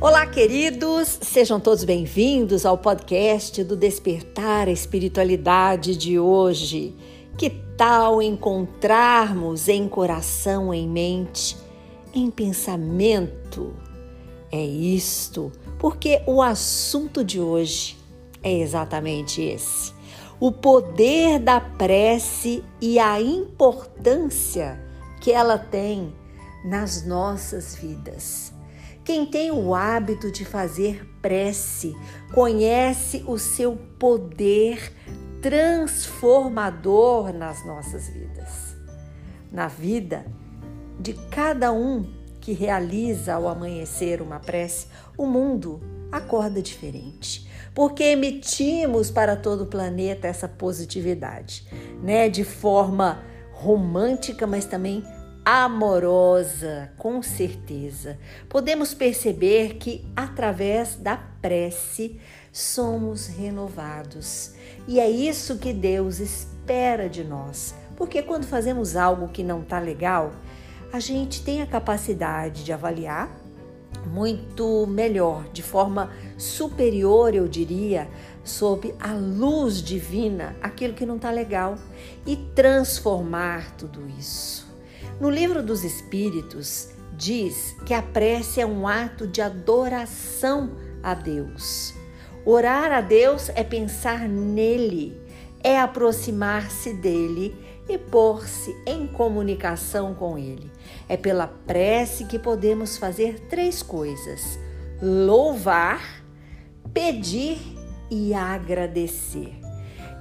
Olá, queridos, sejam todos bem-vindos ao podcast do Despertar a Espiritualidade de hoje. Que tal encontrarmos em coração, em mente, em pensamento? É isto, porque o assunto de hoje é exatamente esse: o poder da prece e a importância que ela tem nas nossas vidas. Quem tem o hábito de fazer prece conhece o seu poder transformador nas nossas vidas. Na vida de cada um que realiza ao amanhecer uma prece, o mundo acorda diferente, porque emitimos para todo o planeta essa positividade, né, de forma romântica, mas também amorosa, com certeza. Podemos perceber que através da prece somos renovados. E é isso que Deus espera de nós. Porque quando fazemos algo que não está legal, a gente tem a capacidade de avaliar muito melhor, de forma superior, eu diria, sob a luz divina, aquilo que não está legal e transformar tudo isso. No livro dos Espíritos, diz que a prece é um ato de adoração a Deus. Orar a Deus é pensar nele, é aproximar-se dele e pôr-se em comunicação com ele. É pela prece que podemos fazer três coisas: louvar, pedir e agradecer.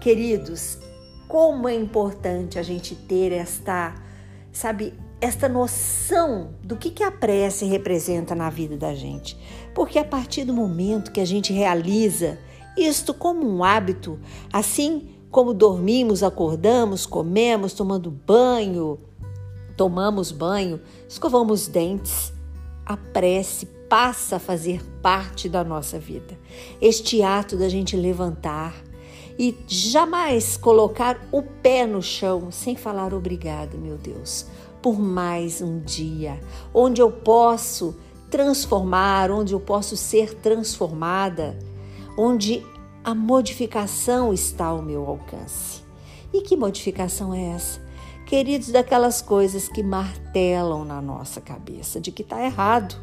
Queridos, como é importante a gente ter esta sabe, esta noção do que, que a prece representa na vida da gente. Porque a partir do momento que a gente realiza isto como um hábito, assim como dormimos, acordamos, comemos, tomando banho, tomamos banho, escovamos dentes, a prece passa a fazer parte da nossa vida. Este ato da gente levantar, e jamais colocar o pé no chão sem falar obrigado, meu Deus, por mais um dia onde eu posso transformar, onde eu posso ser transformada, onde a modificação está ao meu alcance. E que modificação é essa? Queridos, daquelas coisas que martelam na nossa cabeça de que está errado,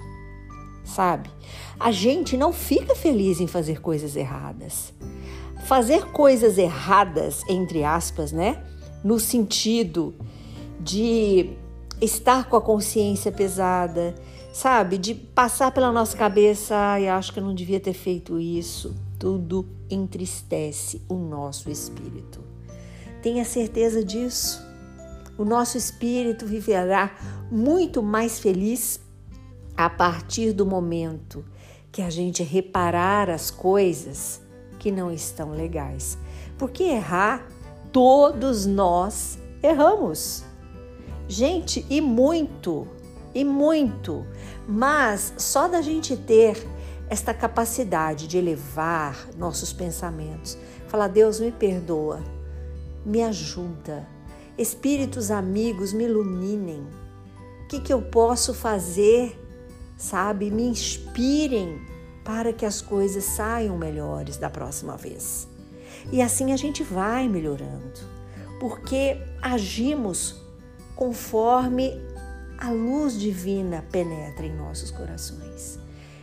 sabe? A gente não fica feliz em fazer coisas erradas fazer coisas erradas, entre aspas, né? No sentido de estar com a consciência pesada, sabe? De passar pela nossa cabeça, ai, acho que eu não devia ter feito isso. Tudo entristece o nosso espírito. Tenha certeza disso. O nosso espírito viverá muito mais feliz a partir do momento que a gente reparar as coisas que não estão legais. Porque errar, todos nós erramos. Gente, e muito, e muito. Mas só da gente ter esta capacidade de elevar nossos pensamentos, falar: Deus me perdoa, me ajuda, espíritos amigos me iluminem. O que, que eu posso fazer, sabe? Me inspirem para que as coisas saiam melhores da próxima vez. E assim a gente vai melhorando, porque agimos conforme a luz divina penetra em nossos corações.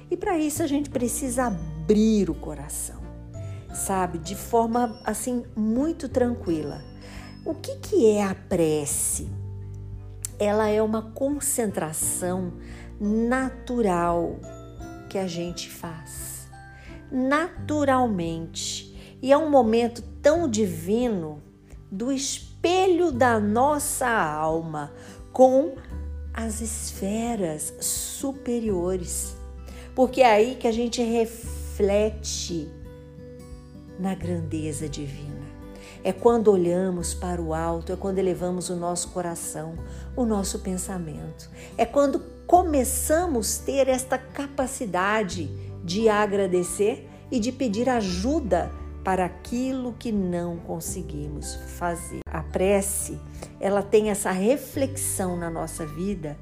E para isso a gente precisa abrir o coração, sabe, de forma assim muito tranquila. O que, que é a prece? Ela é uma concentração natural que a gente faz naturalmente. E é um momento tão divino do espelho da nossa alma com as esferas superiores. Porque é aí que a gente reflete na grandeza divina. É quando olhamos para o alto, é quando elevamos o nosso coração, o nosso pensamento. É quando começamos a ter esta capacidade de agradecer e de pedir ajuda para aquilo que não conseguimos fazer. A prece, ela tem essa reflexão na nossa vida,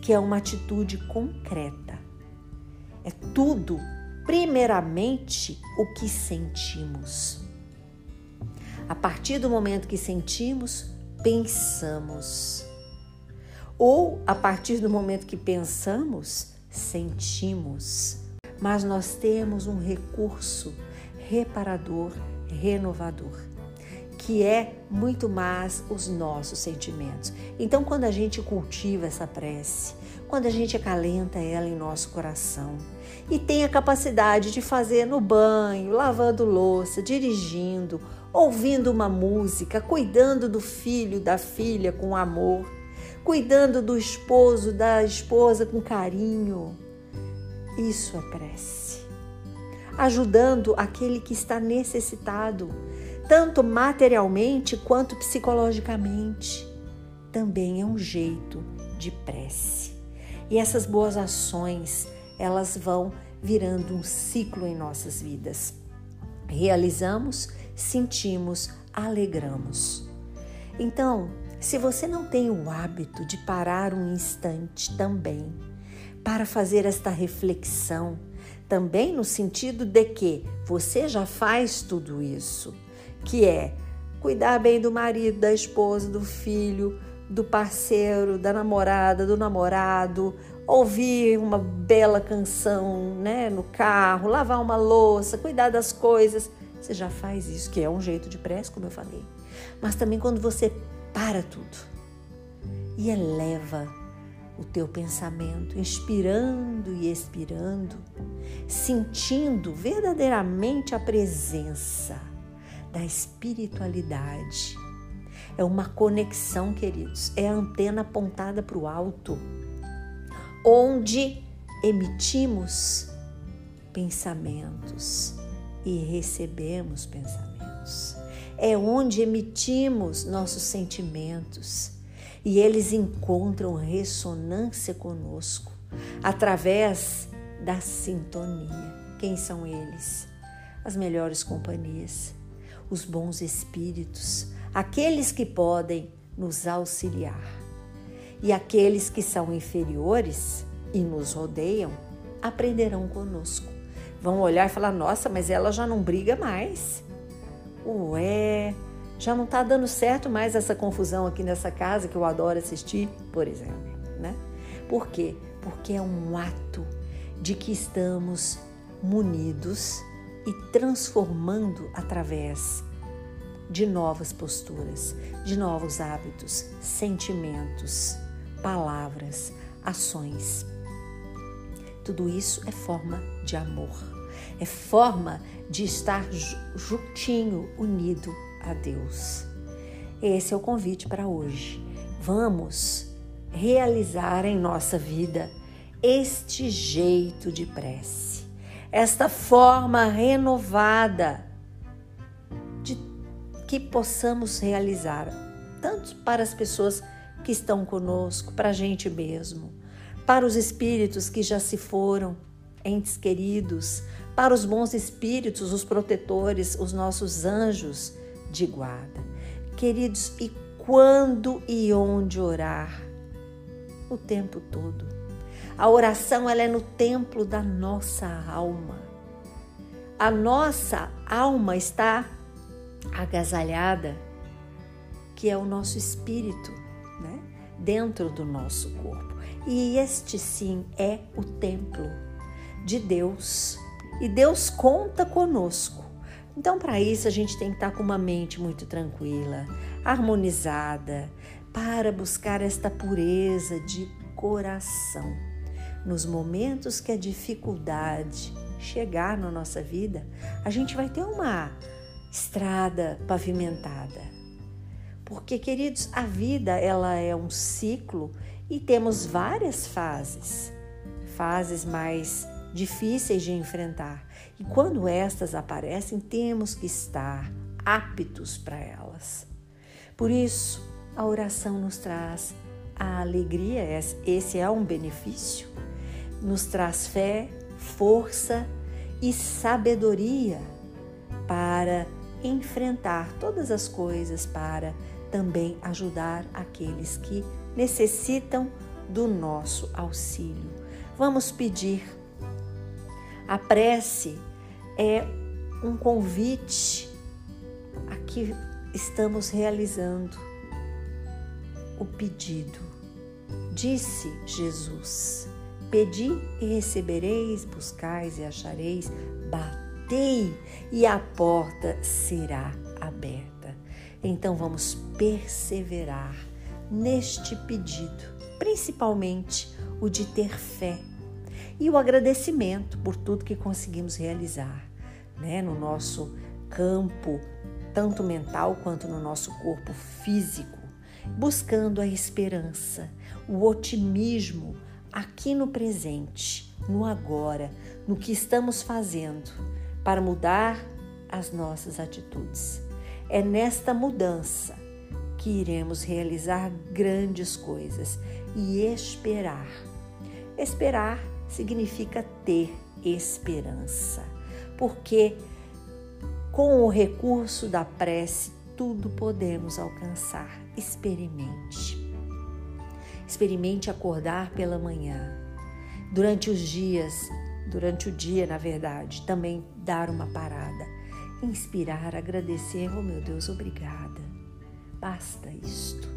que é uma atitude concreta. É tudo, primeiramente, o que sentimos. A partir do momento que sentimos, pensamos. Ou a partir do momento que pensamos, sentimos. Mas nós temos um recurso reparador, renovador, que é muito mais os nossos sentimentos. Então, quando a gente cultiva essa prece, quando a gente acalenta ela em nosso coração e tem a capacidade de fazer no banho, lavando louça, dirigindo, ouvindo uma música, cuidando do filho, da filha com amor, cuidando do esposo, da esposa com carinho. Isso é prece. Ajudando aquele que está necessitado, tanto materialmente quanto psicologicamente. Também é um jeito de prece. E essas boas ações, elas vão virando um ciclo em nossas vidas. Realizamos sentimos, alegramos. Então, se você não tem o hábito de parar um instante também para fazer esta reflexão, também no sentido de que você já faz tudo isso, que é cuidar bem do marido, da esposa, do filho, do parceiro, da namorada, do namorado, ouvir uma bela canção, né, no carro, lavar uma louça, cuidar das coisas você já faz isso, que é um jeito de prece, como eu falei. Mas também quando você para tudo e eleva o teu pensamento, inspirando e expirando, sentindo verdadeiramente a presença da espiritualidade. É uma conexão, queridos, é a antena apontada para o alto, onde emitimos pensamentos, e recebemos pensamentos. É onde emitimos nossos sentimentos e eles encontram ressonância conosco através da sintonia. Quem são eles? As melhores companhias, os bons espíritos, aqueles que podem nos auxiliar. E aqueles que são inferiores e nos rodeiam aprenderão conosco vão olhar e falar: nossa, mas ela já não briga mais. Ué, já não está dando certo mais essa confusão aqui nessa casa que eu adoro assistir, por exemplo, né? Por quê? Porque é um ato de que estamos munidos e transformando através de novas posturas, de novos hábitos, sentimentos, palavras, ações. Tudo isso é forma de amor é forma de estar juntinho, unido a Deus. Esse é o convite para hoje. Vamos realizar em nossa vida este jeito de prece, esta forma renovada de que possamos realizar, tanto para as pessoas que estão conosco, para a gente mesmo, para os espíritos que já se foram, entes queridos, para os bons espíritos, os protetores, os nossos anjos de guarda. Queridos, e quando e onde orar? O tempo todo. A oração ela é no templo da nossa alma. A nossa alma está agasalhada, que é o nosso espírito, né? dentro do nosso corpo. E este sim é o templo de Deus e Deus conta conosco. Então, para isso, a gente tem que estar com uma mente muito tranquila, harmonizada, para buscar esta pureza de coração. Nos momentos que a dificuldade chegar na nossa vida, a gente vai ter uma estrada pavimentada. Porque, queridos, a vida ela é um ciclo e temos várias fases. Fases mais difíceis de enfrentar. E quando estas aparecem, temos que estar aptos para elas. Por isso, a oração nos traz a alegria, esse é um benefício, nos traz fé, força e sabedoria para enfrentar todas as coisas, para também ajudar aqueles que necessitam do nosso auxílio. Vamos pedir A prece é um convite a que estamos realizando o pedido. Disse Jesus: Pedi e recebereis, buscais e achareis, batei e a porta será aberta. Então vamos perseverar neste pedido, principalmente o de ter fé e o agradecimento por tudo que conseguimos realizar, né, no nosso campo, tanto mental quanto no nosso corpo físico, buscando a esperança, o otimismo aqui no presente, no agora, no que estamos fazendo para mudar as nossas atitudes. É nesta mudança que iremos realizar grandes coisas e esperar. Esperar significa ter esperança, porque com o recurso da prece tudo podemos alcançar. Experimente. Experimente acordar pela manhã. Durante os dias, durante o dia, na verdade, também dar uma parada. Inspirar, agradecer, oh meu Deus, obrigada. Basta isto.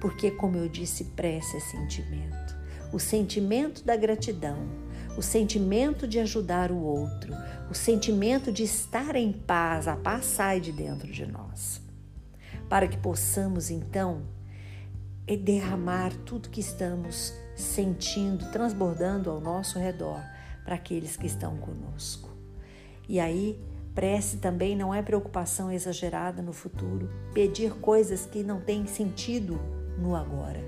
Porque, como eu disse, prece é sentimento. O sentimento da gratidão, o sentimento de ajudar o outro, o sentimento de estar em paz, a paz sai de dentro de nós. Para que possamos então é derramar tudo que estamos sentindo, transbordando ao nosso redor para aqueles que estão conosco. E aí, prece também não é preocupação exagerada no futuro, pedir coisas que não têm sentido no agora.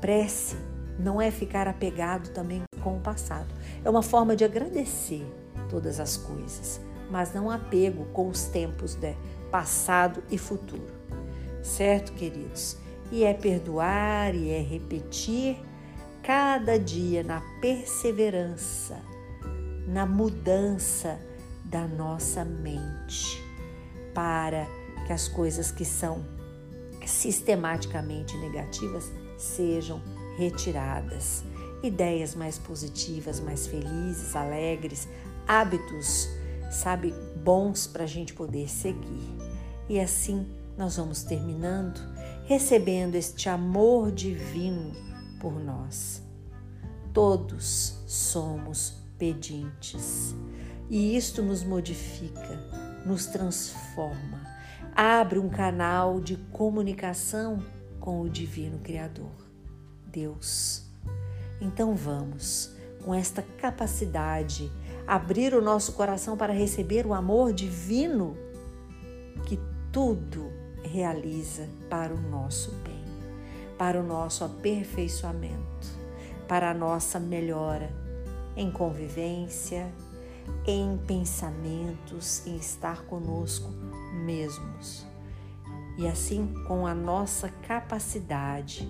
Prece não é ficar apegado também com o passado. É uma forma de agradecer todas as coisas, mas não apego com os tempos de passado e futuro. Certo, queridos? e é perdoar e é repetir cada dia na perseverança, na mudança da nossa mente, para que as coisas que são sistematicamente negativas sejam retiradas. Ideias mais positivas, mais felizes, alegres, hábitos, sabe, bons para a gente poder seguir. E assim nós vamos terminando recebendo este amor divino por nós. Todos somos pedintes e isto nos modifica, nos transforma, abre um canal de comunicação com o Divino Criador, Deus. Então vamos, com esta capacidade, abrir o nosso coração para receber o amor divino que tudo realiza para o nosso bem, para o nosso aperfeiçoamento, para a nossa melhora em convivência, em pensamentos, em estar conosco mesmos. E assim, com a nossa capacidade,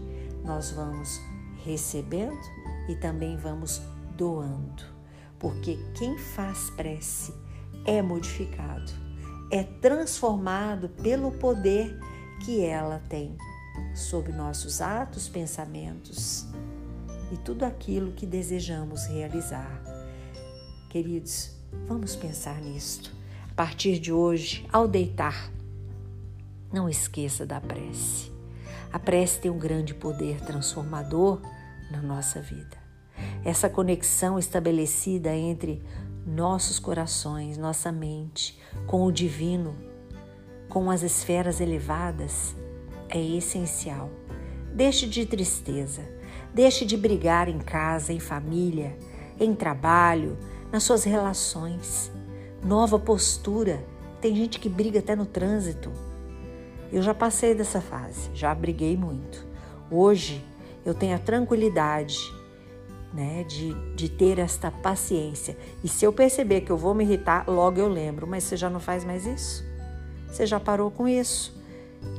nós vamos recebendo e também vamos doando, porque quem faz prece é modificado é transformado pelo poder que ela tem sobre nossos atos, pensamentos e tudo aquilo que desejamos realizar. Queridos, vamos pensar nisto. A partir de hoje, ao deitar, não esqueça da prece. A prece tem um grande poder transformador na nossa vida. Essa conexão estabelecida entre nossos corações, nossa mente com o divino, com as esferas elevadas, é essencial. Deixe de tristeza, deixe de brigar em casa, em família, em trabalho, nas suas relações. Nova postura. Tem gente que briga até no trânsito. Eu já passei dessa fase, já briguei muito. Hoje eu tenho a tranquilidade né, de, de ter esta paciência. E se eu perceber que eu vou me irritar, logo eu lembro, mas você já não faz mais isso? Você já parou com isso?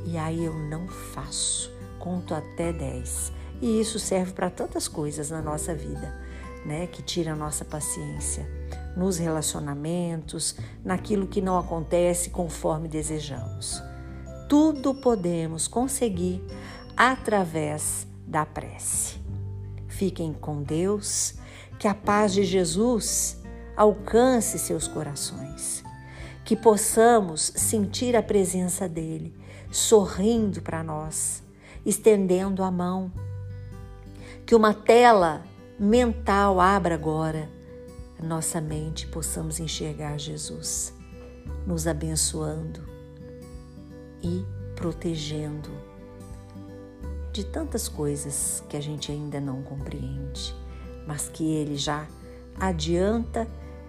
E aí eu não faço, conto até 10. E isso serve para tantas coisas na nossa vida, né, que tira a nossa paciência, nos relacionamentos, naquilo que não acontece conforme desejamos. Tudo podemos conseguir através da prece. Fiquem com Deus, que a paz de Jesus alcance seus corações, que possamos sentir a presença dele sorrindo para nós, estendendo a mão. Que uma tela mental abra agora nossa mente, possamos enxergar Jesus, nos abençoando e protegendo de tantas coisas que a gente ainda não compreende, mas que Ele já adianta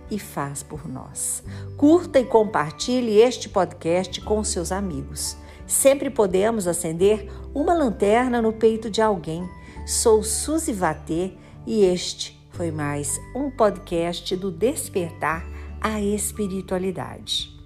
e faz por nós. Curta e compartilhe este podcast com seus amigos. Sempre podemos acender uma lanterna no peito de alguém. Sou Suzy Vatê e este foi mais um podcast do Despertar a Espiritualidade.